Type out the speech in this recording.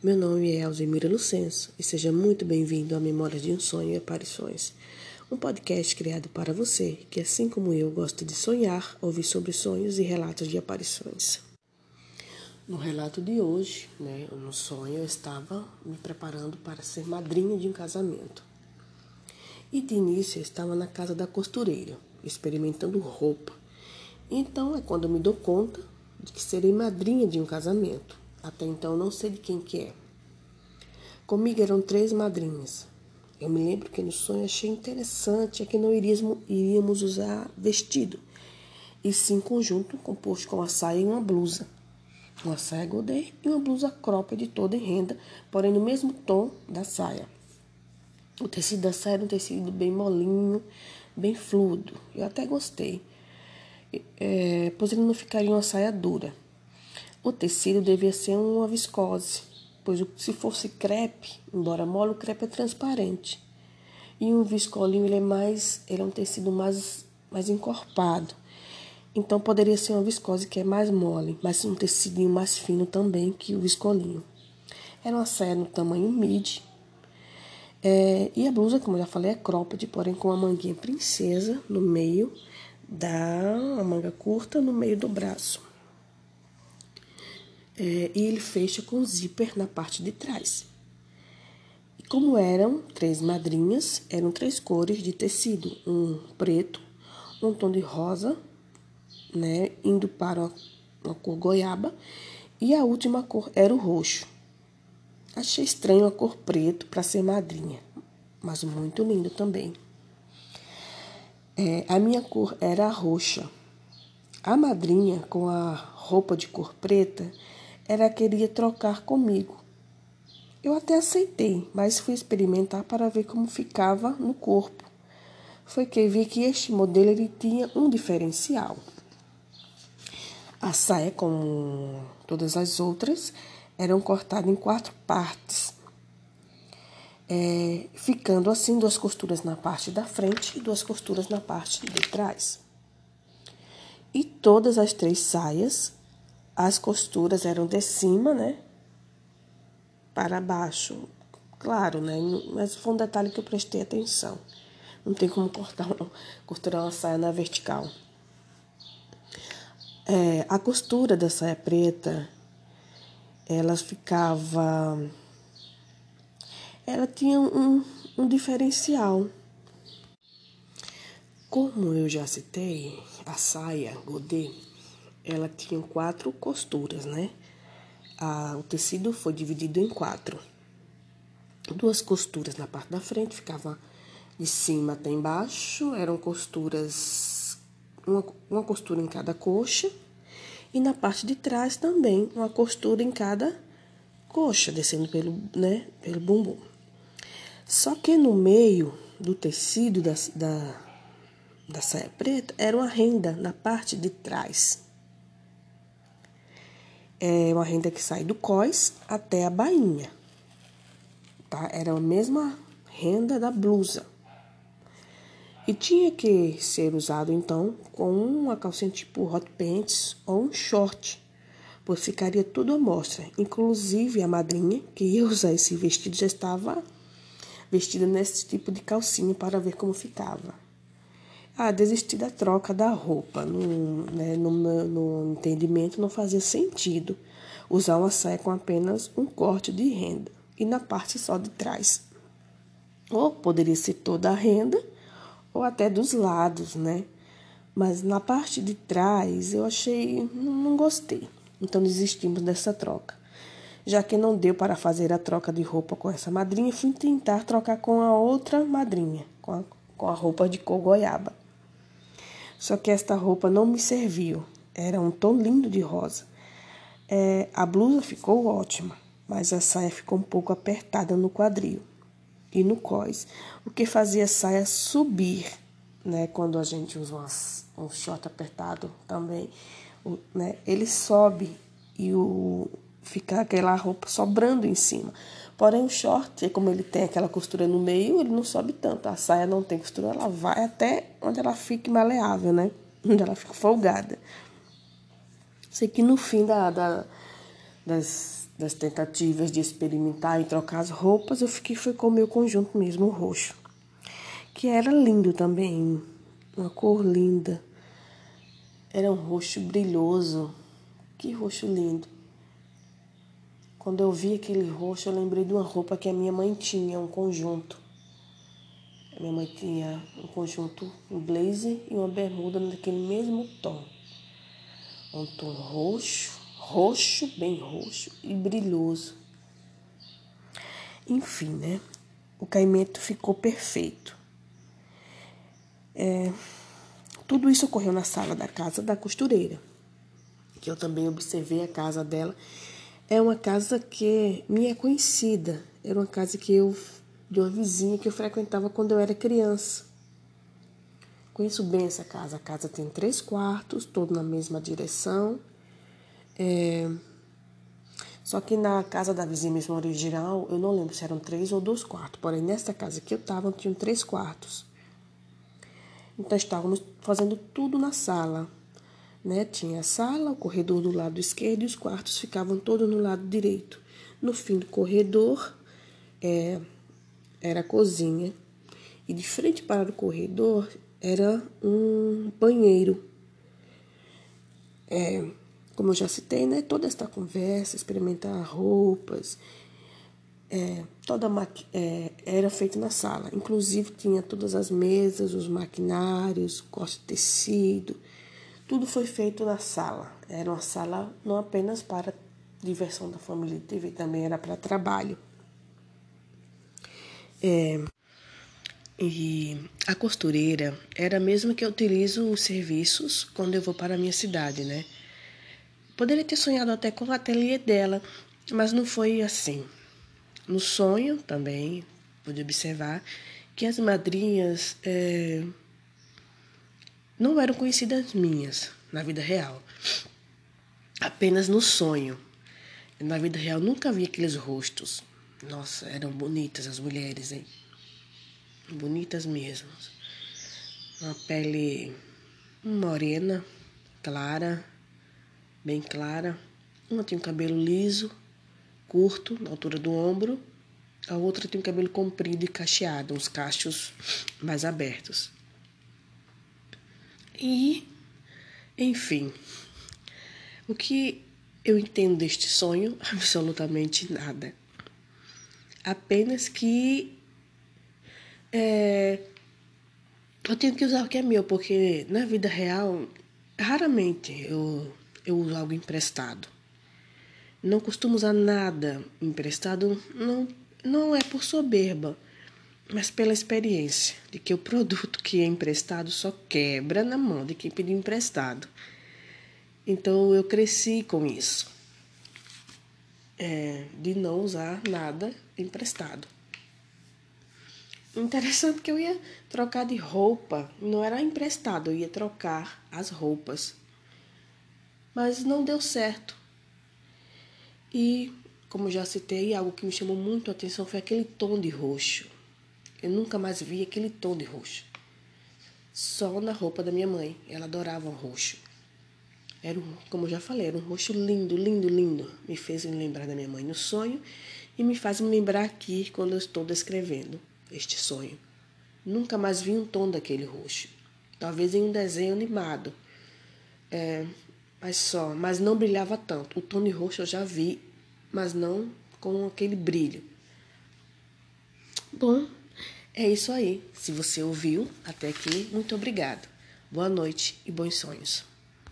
Meu nome é Alzemira Lucenso e seja muito bem-vindo a Memórias de um Sonho e Aparições, um podcast criado para você que, assim como eu, gosta de sonhar, ouvir sobre sonhos e relatos de aparições. No relato de hoje, né, no sonho, eu estava me preparando para ser madrinha de um casamento. E de início eu estava na casa da costureira, experimentando roupa. Então é quando eu me dou conta de que serei madrinha de um casamento. Até então não sei de quem que é. Comigo eram três madrinhas. Eu me lembro que no sonho achei interessante é que não iríamos, usar vestido, e sim conjunto composto com uma saia e uma blusa. Uma saia godê e uma blusa cropped toda em renda, porém no mesmo tom da saia. O tecido da saia era um tecido bem molinho, bem fluido. Eu até gostei, é, pois ele não ficaria uma saia dura. O tecido devia ser uma viscose, pois se fosse crepe, embora mole, o crepe é transparente. E um viscolinho ele é mais, ele é um tecido mais, mais encorpado. Então poderia ser uma viscose que é mais mole, mas um tecidinho mais fino também que o viscolinho. Era uma saia no tamanho midi. É, e a blusa, como eu já falei, é cropped, porém com uma manguinha princesa no meio da manga curta no meio do braço. É, e ele fecha com zíper na parte de trás. E como eram três madrinhas, eram três cores de tecido: um preto, um tom de rosa, né, indo para uma cor goiaba, e a última cor era o roxo. Achei estranho a cor preto para ser madrinha, mas muito lindo também. É, a minha cor era roxa. A madrinha, com a roupa de cor preta, ela queria trocar comigo. Eu até aceitei, mas fui experimentar para ver como ficava no corpo. Foi que vi que este modelo ele tinha um diferencial. A saia, como todas as outras, eram cortadas em quatro partes, é, ficando assim duas costuras na parte da frente e duas costuras na parte de trás. E todas as três saias as costuras eram de cima, né? Para baixo. Claro, né? Mas foi um detalhe que eu prestei atenção. Não tem como cortar, costurar uma saia na vertical. É, a costura da saia preta, ela ficava. Ela tinha um, um diferencial. Como eu já citei, a saia godê ela tinha quatro costuras, né? A, o tecido foi dividido em quatro. Duas costuras na parte da frente, ficava de cima até embaixo, eram costuras, uma, uma costura em cada coxa, e na parte de trás também, uma costura em cada coxa, descendo pelo, né, pelo bumbum. Só que no meio do tecido da, da, da saia preta era uma renda na parte de trás. É uma renda que sai do cós até a bainha. Tá? Era a mesma renda da blusa. E tinha que ser usado então com uma calcinha tipo hot pants ou um short, pois ficaria tudo à mostra. Inclusive a madrinha que ia usar esse vestido já estava vestida nesse tipo de calcinha para ver como ficava. Ah, desistir da troca da roupa. No, né, no, no entendimento não fazia sentido usar uma saia com apenas um corte de renda e na parte só de trás. Ou poderia ser toda a renda ou até dos lados, né? Mas na parte de trás eu achei, não gostei. Então desistimos dessa troca. Já que não deu para fazer a troca de roupa com essa madrinha, fui tentar trocar com a outra madrinha, com a, com a roupa de cor goiaba. Só que esta roupa não me serviu. Era um tom lindo de rosa. É, a blusa ficou ótima, mas a saia ficou um pouco apertada no quadril e no cós, o que fazia a saia subir, né? Quando a gente usa umas, um short apertado também, o, né? Ele sobe e o fica aquela roupa sobrando em cima. Porém, o short, como ele tem aquela costura no meio, ele não sobe tanto. A saia não tem costura, ela vai até onde ela fique maleável, né? Onde ela fica folgada. Sei que no fim da, da das, das tentativas de experimentar e trocar as roupas, eu fiquei foi com o meu conjunto mesmo roxo, que era lindo também, uma cor linda. Era um roxo brilhoso. Que roxo lindo. Quando eu vi aquele roxo, eu lembrei de uma roupa que a minha mãe tinha, um conjunto. A minha mãe tinha um conjunto, um blazer e uma bermuda naquele mesmo tom. Um tom roxo, roxo, bem roxo e brilhoso. Enfim, né? O caimento ficou perfeito. É, tudo isso ocorreu na sala da casa da costureira, que eu também observei a casa dela. É uma casa que me é conhecida. Era uma casa que eu de uma vizinha que eu frequentava quando eu era criança. Conheço bem essa casa. A casa tem três quartos, todo na mesma direção. É... Só que na casa da vizinha mesmo original, eu não lembro se eram três ou dois quartos. Porém, nesta casa que eu estava, tinham três quartos. Então, estávamos fazendo tudo na sala. Né? Tinha a sala, o corredor do lado esquerdo e os quartos ficavam todos no lado direito. No fim do corredor é, era a cozinha. E de frente para o corredor era um banheiro. É, como eu já citei, né, toda esta conversa, experimentar roupas, é, toda é, era feita na sala. Inclusive tinha todas as mesas, os maquinários, corte de tecido, tudo foi feito na sala. Era uma sala não apenas para diversão da família, teve também era para trabalho. É, e a costureira era a mesma que eu utilizo os serviços quando eu vou para a minha cidade, né? Poderia ter sonhado até com o ateliê dela, mas não foi assim. No sonho também pude observar que as madrinhas é, não eram conhecidas minhas na vida real, apenas no sonho. Na vida real nunca vi aqueles rostos. Nossa, eram bonitas as mulheres, hein? Bonitas mesmo. Uma pele morena, clara bem clara. Uma tem o cabelo liso, curto, na altura do ombro. A outra tem o cabelo comprido e cacheado, uns cachos mais abertos. E, enfim, o que eu entendo deste sonho? Absolutamente nada. Apenas que é, eu tenho que usar o que é meu, porque na vida real, raramente eu eu uso algo emprestado. Não costumo usar nada emprestado, não, não é por soberba, mas pela experiência de que o produto que é emprestado só quebra na mão de quem pediu emprestado. Então eu cresci com isso, é, de não usar nada emprestado. Interessante que eu ia trocar de roupa, não era emprestado, eu ia trocar as roupas mas não deu certo. E, como já citei, algo que me chamou muito a atenção foi aquele tom de roxo. Eu nunca mais vi aquele tom de roxo. Só na roupa da minha mãe. Ela adorava o roxo. Era, um, como eu já falei, era um roxo lindo, lindo, lindo. Me fez me lembrar da minha mãe no sonho e me faz me lembrar aqui quando eu estou descrevendo este sonho. Nunca mais vi um tom daquele roxo. Talvez em um desenho animado. É, mas só, mas não brilhava tanto. O tom de roxo eu já vi, mas não com aquele brilho. Bom, é isso aí. Se você ouviu até aqui, muito obrigado. Boa noite e bons sonhos.